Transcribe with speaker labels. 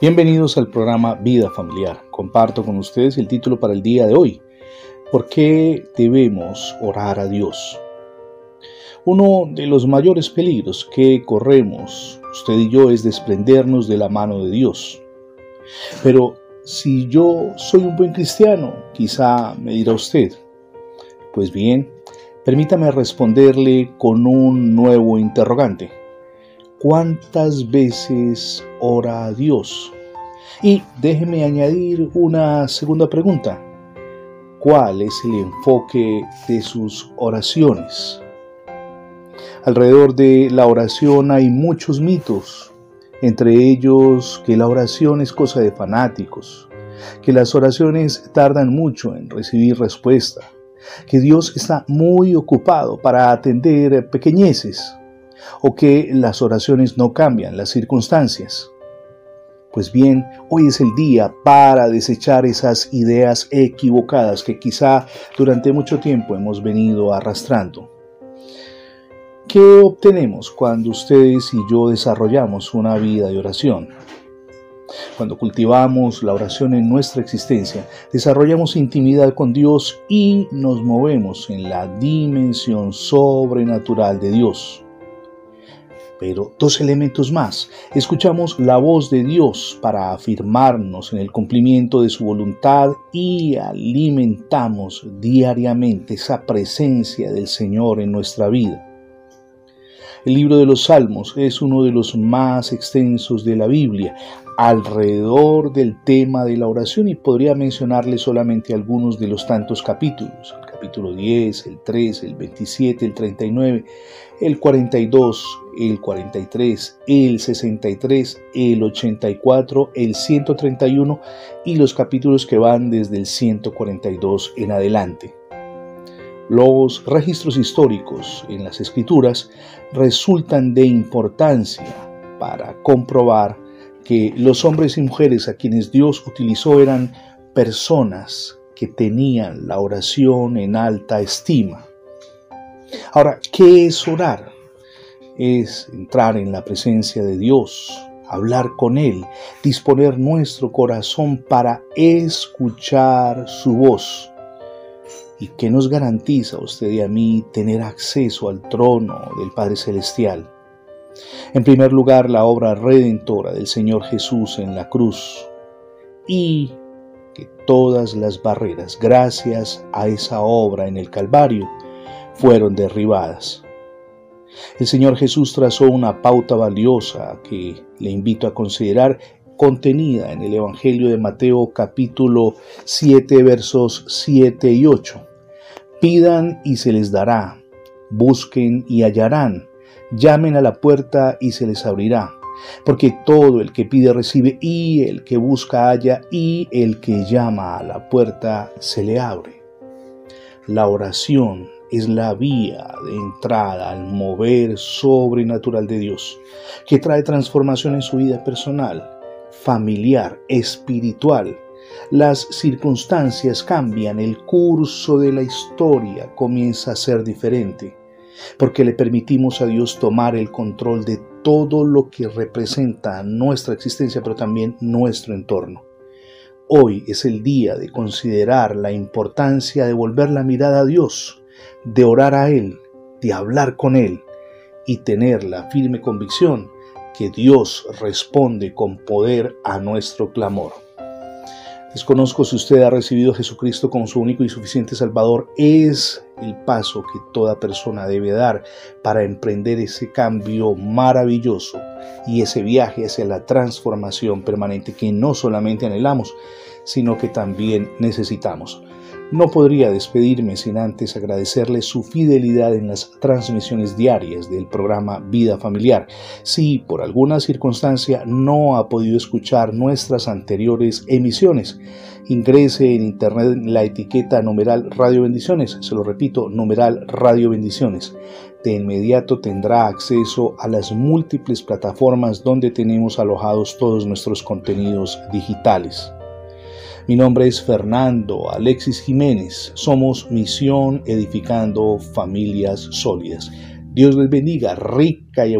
Speaker 1: Bienvenidos al programa Vida Familiar. Comparto con ustedes el título para el día de hoy. ¿Por qué debemos orar a Dios? Uno de los mayores peligros que corremos, usted y yo, es desprendernos de la mano de Dios. Pero si yo soy un buen cristiano, quizá me dirá usted. Pues bien, permítame responderle con un nuevo interrogante. ¿Cuántas veces ora a Dios? Y déjeme añadir una segunda pregunta. ¿Cuál es el enfoque de sus oraciones? Alrededor de la oración hay muchos mitos, entre ellos que la oración es cosa de fanáticos, que las oraciones tardan mucho en recibir respuesta, que Dios está muy ocupado para atender pequeñeces, o que las oraciones no cambian las circunstancias. Pues bien, hoy es el día para desechar esas ideas equivocadas que quizá durante mucho tiempo hemos venido arrastrando. ¿Qué obtenemos cuando ustedes y yo desarrollamos una vida de oración? Cuando cultivamos la oración en nuestra existencia, desarrollamos intimidad con Dios y nos movemos en la dimensión sobrenatural de Dios. Pero dos elementos más. Escuchamos la voz de Dios para afirmarnos en el cumplimiento de su voluntad y alimentamos diariamente esa presencia del Señor en nuestra vida. El libro de los Salmos es uno de los más extensos de la Biblia alrededor del tema de la oración y podría mencionarle solamente algunos de los tantos capítulos capítulo 10, el 13, el 27, el 39, el 42, el 43, el 63, el 84, el 131 y los capítulos que van desde el 142 en adelante. Los registros históricos en las escrituras resultan de importancia para comprobar que los hombres y mujeres a quienes Dios utilizó eran personas que tenían la oración en alta estima. Ahora, ¿qué es orar? Es entrar en la presencia de Dios, hablar con Él, disponer nuestro corazón para escuchar su voz. ¿Y qué nos garantiza usted y a mí tener acceso al trono del Padre Celestial? En primer lugar, la obra redentora del Señor Jesús en la cruz y que todas las barreras, gracias a esa obra en el Calvario, fueron derribadas. El Señor Jesús trazó una pauta valiosa que le invito a considerar contenida en el Evangelio de Mateo capítulo 7 versos 7 y 8. Pidan y se les dará, busquen y hallarán, llamen a la puerta y se les abrirá porque todo el que pide recibe y el que busca halla y el que llama a la puerta se le abre. La oración es la vía de entrada al mover sobrenatural de Dios, que trae transformación en su vida personal, familiar, espiritual. Las circunstancias cambian, el curso de la historia comienza a ser diferente, porque le permitimos a Dios tomar el control de todo lo que representa nuestra existencia, pero también nuestro entorno. Hoy es el día de considerar la importancia de volver la mirada a Dios, de orar a Él, de hablar con Él y tener la firme convicción que Dios responde con poder a nuestro clamor. Desconozco si usted ha recibido a Jesucristo como su único y suficiente Salvador. Es el paso que toda persona debe dar para emprender ese cambio maravilloso y ese viaje hacia la transformación permanente que no solamente anhelamos, sino que también necesitamos. No podría despedirme sin antes agradecerle su fidelidad en las transmisiones diarias del programa Vida Familiar. Si por alguna circunstancia no ha podido escuchar nuestras anteriores emisiones, ingrese en internet la etiqueta numeral Radio Bendiciones. Se lo repito, numeral Radio Bendiciones. De inmediato tendrá acceso a las múltiples plataformas donde tenemos alojados todos nuestros contenidos digitales. Mi nombre es Fernando Alexis Jiménez. Somos Misión Edificando Familias Sólidas. Dios les bendiga rica y